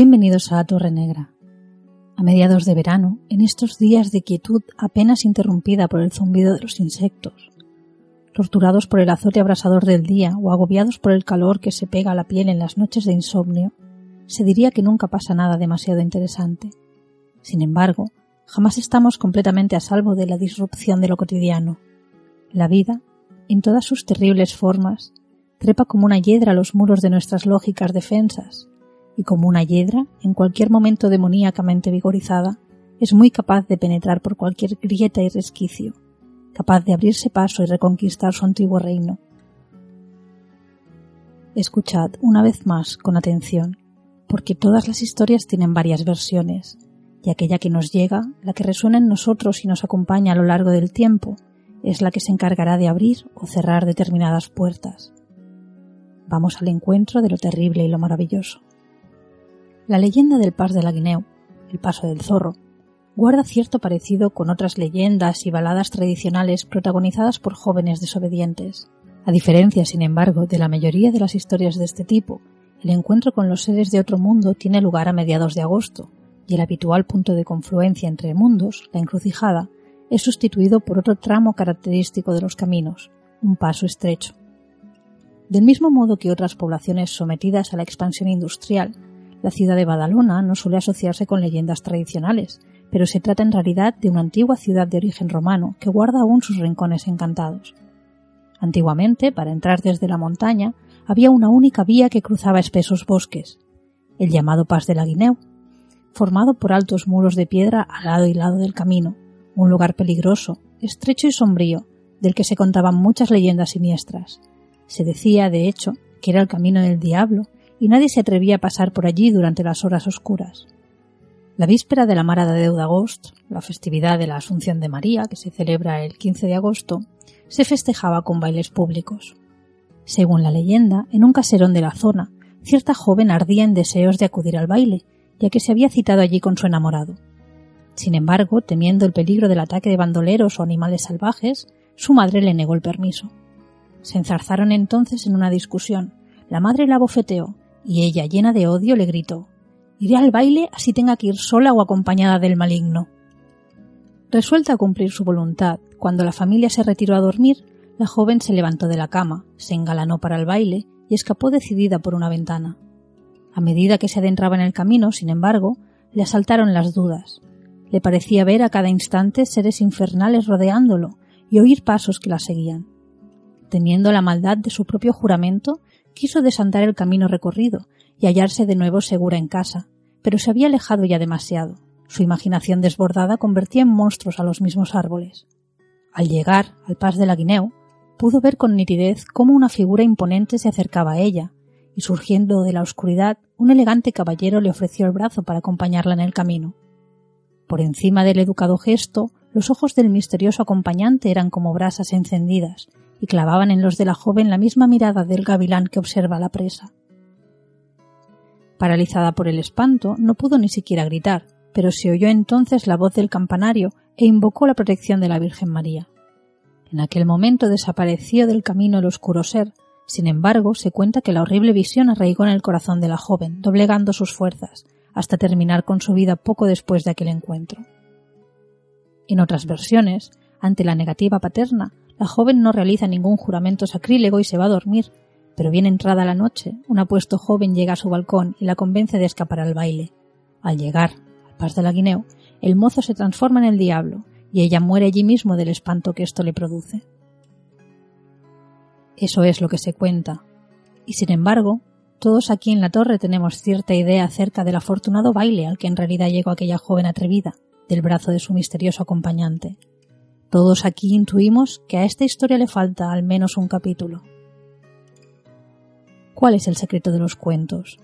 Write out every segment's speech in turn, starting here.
Bienvenidos a Torre Negra. A mediados de verano, en estos días de quietud apenas interrumpida por el zumbido de los insectos, torturados por el azote abrasador del día o agobiados por el calor que se pega a la piel en las noches de insomnio, se diría que nunca pasa nada demasiado interesante. Sin embargo, jamás estamos completamente a salvo de la disrupción de lo cotidiano. La vida, en todas sus terribles formas, trepa como una hiedra a los muros de nuestras lógicas defensas, y como una hiedra, en cualquier momento demoníacamente vigorizada, es muy capaz de penetrar por cualquier grieta y resquicio, capaz de abrirse paso y reconquistar su antiguo reino. Escuchad una vez más con atención, porque todas las historias tienen varias versiones, y aquella que nos llega, la que resuena en nosotros y nos acompaña a lo largo del tiempo, es la que se encargará de abrir o cerrar determinadas puertas. Vamos al encuentro de lo terrible y lo maravilloso. La leyenda del Pas de la Guineu, el Paso del Zorro, guarda cierto parecido con otras leyendas y baladas tradicionales protagonizadas por jóvenes desobedientes. A diferencia, sin embargo, de la mayoría de las historias de este tipo, el encuentro con los seres de otro mundo tiene lugar a mediados de agosto, y el habitual punto de confluencia entre mundos, la encrucijada, es sustituido por otro tramo característico de los caminos, un paso estrecho. Del mismo modo que otras poblaciones sometidas a la expansión industrial la ciudad de Badalona no suele asociarse con leyendas tradicionales, pero se trata en realidad de una antigua ciudad de origen romano que guarda aún sus rincones encantados. Antiguamente, para entrar desde la montaña, había una única vía que cruzaba espesos bosques, el llamado Pas de la Guineu, formado por altos muros de piedra al lado y lado del camino, un lugar peligroso, estrecho y sombrío, del que se contaban muchas leyendas siniestras. Se decía, de hecho, que era el camino del diablo y nadie se atrevía a pasar por allí durante las horas oscuras. La víspera de la Mara de Déu d'Agost, la festividad de la Asunción de María, que se celebra el 15 de agosto, se festejaba con bailes públicos. Según la leyenda, en un caserón de la zona, cierta joven ardía en deseos de acudir al baile, ya que se había citado allí con su enamorado. Sin embargo, temiendo el peligro del ataque de bandoleros o animales salvajes, su madre le negó el permiso. Se enzarzaron entonces en una discusión. La madre la bofeteó y ella, llena de odio, le gritó Iré al baile así tenga que ir sola o acompañada del maligno. Resuelta a cumplir su voluntad, cuando la familia se retiró a dormir, la joven se levantó de la cama, se engalanó para el baile y escapó decidida por una ventana. A medida que se adentraba en el camino, sin embargo, le asaltaron las dudas. Le parecía ver a cada instante seres infernales rodeándolo y oír pasos que la seguían. Temiendo la maldad de su propio juramento, quiso desandar el camino recorrido y hallarse de nuevo segura en casa, pero se había alejado ya demasiado. Su imaginación desbordada convertía en monstruos a los mismos árboles. Al llegar al pas de la Guineu, pudo ver con nitidez cómo una figura imponente se acercaba a ella, y surgiendo de la oscuridad, un elegante caballero le ofreció el brazo para acompañarla en el camino. Por encima del educado gesto, los ojos del misterioso acompañante eran como brasas encendidas, y clavaban en los de la joven la misma mirada del gavilán que observa la presa. Paralizada por el espanto, no pudo ni siquiera gritar, pero se oyó entonces la voz del campanario e invocó la protección de la Virgen María. En aquel momento desapareció del camino el oscuro ser, sin embargo, se cuenta que la horrible visión arraigó en el corazón de la joven, doblegando sus fuerzas, hasta terminar con su vida poco después de aquel encuentro. En otras versiones, ante la negativa paterna, la joven no realiza ningún juramento sacrílego y se va a dormir, pero bien entrada la noche, un apuesto joven llega a su balcón y la convence de escapar al baile. Al llegar al pas de la Guineo, el mozo se transforma en el diablo y ella muere allí mismo del espanto que esto le produce. Eso es lo que se cuenta. Y sin embargo, todos aquí en la torre tenemos cierta idea acerca del afortunado baile al que en realidad llegó aquella joven atrevida, del brazo de su misterioso acompañante Todos aquí intuimos que a esta historia le falta al menos un capítulo. ¿Cuál es el secreto de los cuentos?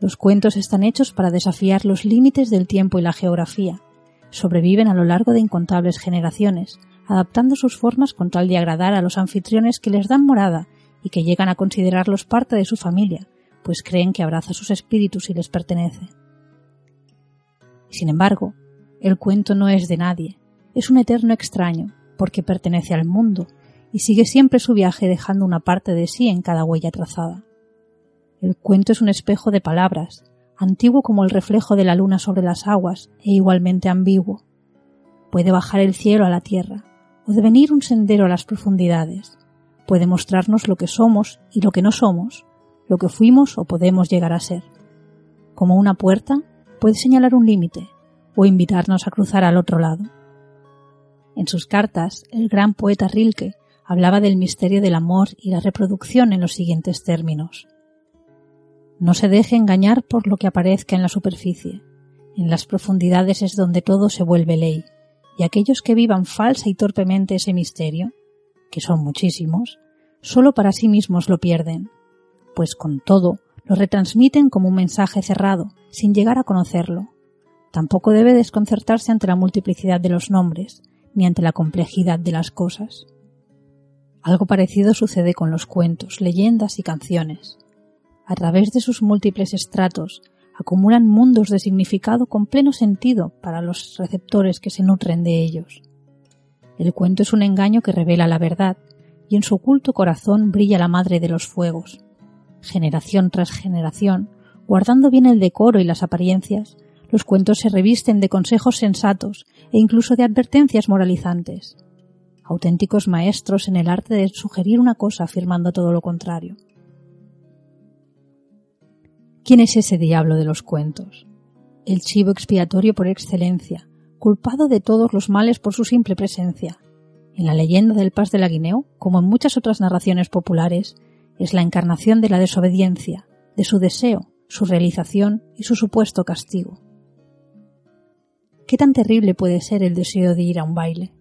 Los cuentos están hechos para desafiar los límites del tiempo y la geografía. Sobreviven a lo largo de incontables generaciones, adaptando sus formas con tal de agradar a los anfitriones que les dan morada y que llegan a considerarlos parte de su familia, pues creen que abraza sus espíritus y les pertenece. Sin embargo, el cuento no es de nadie, es un eterno extraño, porque pertenece al mundo, y sigue siempre su viaje dejando una parte de sí en cada huella trazada. El cuento es un espejo de palabras, antiguo como el reflejo de la luna sobre las aguas e igualmente ambiguo. Puede bajar el cielo a la tierra, o devenir un sendero a las profundidades. Puede mostrarnos lo que somos y lo que no somos, lo que fuimos o podemos llegar a ser. Como una puerta, puede señalar un límite o invitarnos a cruzar al otro lado. En sus cartas, el gran poeta Rilke hablaba del misterio del amor y la reproducción en los siguientes términos. No se deje engañar por lo que aparezca en la superficie. En las profundidades es donde todo se vuelve ley, y aquellos que vivan falsa y torpemente ese misterio, que son muchísimos, solo para sí mismos lo pierden, pues con todo lo retransmiten como un mensaje cerrado, sin llegar a conocerlo. Tampoco debe desconcertarse ante la multiplicidad de los nombres, ni ante la complejidad de las cosas. Algo parecido sucede con los cuentos, leyendas y canciones. A través de sus múltiples estratos, acumulan mundos de significado con pleno sentido para los receptores que se nutren de ellos. El cuento es un engaño que revela la verdad, y en su oculto corazón brilla la madre de los fuegos. Generación tras generación, guardando bien el decoro y las apariencias, los cuentos se revisten de consejos sensatos e incluso de advertencias moralizantes. Auténticos maestros en el arte de sugerir una cosa afirmando todo lo contrario. ¿Quién es ese diablo de los cuentos? El chivo expiatorio por excelencia, culpado de todos los males por su simple presencia. En la leyenda del Paz de la Guineo, como en muchas otras narraciones populares, es la encarnación de la desobediencia, de su deseo, su realización y su supuesto castigo. ¿Qué tan terrible puede ser el deseo de ir a un baile?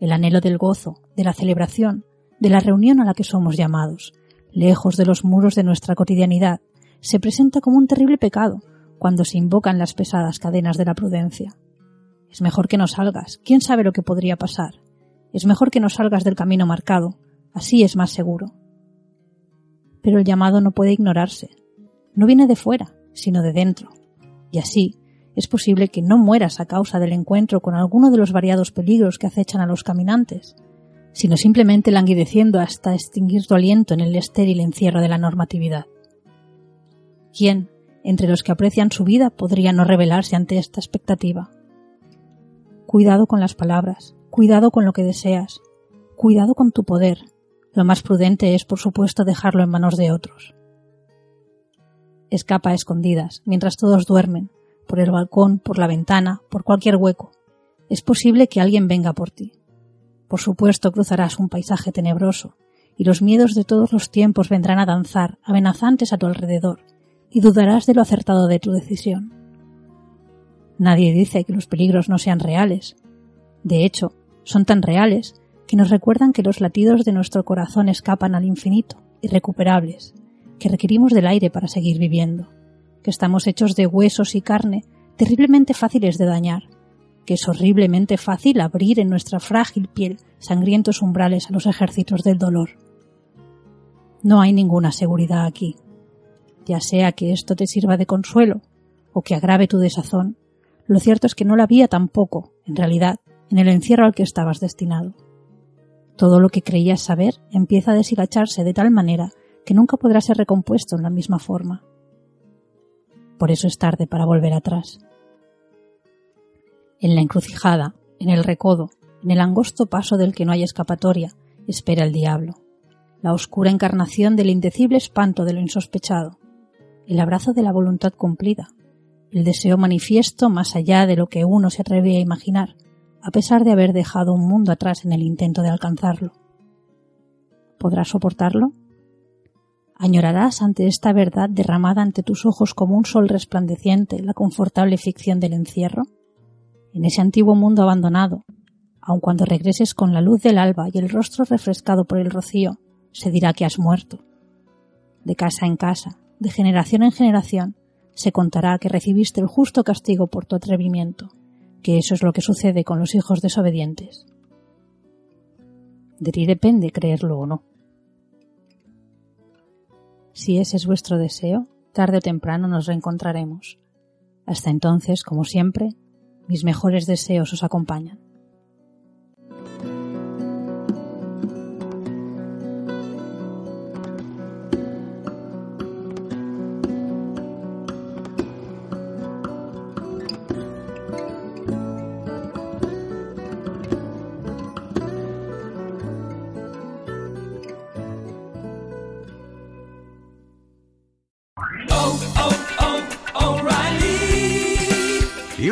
El anhelo del gozo, de la celebración, de la reunión a la que somos llamados, lejos de los muros de nuestra cotidianidad, se presenta como un terrible pecado cuando se invocan las pesadas cadenas de la prudencia. Es mejor que no salgas, quién sabe lo que podría pasar. Es mejor que no salgas del camino marcado, así es más seguro. Pero el llamado no puede ignorarse. No viene de fuera, sino de dentro. Y así, es posible que no mueras a causa del encuentro con alguno de los variados peligros que acechan a los caminantes, sino simplemente languideciendo hasta extinguir tu aliento en el estéril encierro de la normatividad. ¿Quién, entre los que aprecian su vida, podría no rebelarse ante esta expectativa? Cuidado con las palabras, cuidado con lo que deseas, cuidado con tu poder. Lo más prudente es, por supuesto, dejarlo en manos de otros. Escapa a escondidas, mientras todos duermen, por el balcón, por la ventana, por cualquier hueco. Es posible que alguien venga por ti. Por supuesto cruzarás un paisaje tenebroso, y los miedos de todos los tiempos vendrán a danzar, amenazantes a tu alrededor, y dudarás de lo acertado de tu decisión. Nadie dice que los peligros no sean reales. De hecho, son tan reales que nos recuerdan que los latidos de nuestro corazón escapan al infinito, irrecuperables, que requerimos del aire para seguir viviendo, que estamos hechos de huesos y carne terriblemente fáciles de dañar, que es horriblemente fácil abrir en nuestra frágil piel sangrientos umbrales a los ejércitos del dolor. No hay ninguna seguridad aquí ya sea que esto te sirva de consuelo o que agrave tu desazón, lo cierto es que no la había tampoco, en realidad, en el encierro al que estabas destinado. Todo lo que creías saber empieza a deshilacharse de tal manera que nunca podrá ser recompuesto en la misma forma. Por eso es tarde para volver atrás. En la encrucijada, en el recodo, en el angosto paso del que no hay escapatoria, espera el diablo, la oscura encarnación del indecible espanto de lo insospechado, el abrazo de la voluntad cumplida, el deseo manifiesto más allá de lo que uno se atreve a imaginar, a pesar de haber dejado un mundo atrás en el intento de alcanzarlo. ¿Podrás soportarlo? ¿Añorarás ante esta verdad derramada ante tus ojos como un sol resplandeciente la confortable ficción del encierro? En ese antiguo mundo abandonado, aun cuando regreses con la luz del alba y el rostro refrescado por el rocío, se dirá que has muerto. De casa en casa, de generación en generación, se contará que recibiste el justo castigo por tu atrevimiento, que eso es lo que sucede con los hijos desobedientes. De ti depende creerlo o no. Si ese es vuestro deseo, tarde o temprano nos reencontraremos. Hasta entonces, como siempre, mis mejores deseos os acompañan.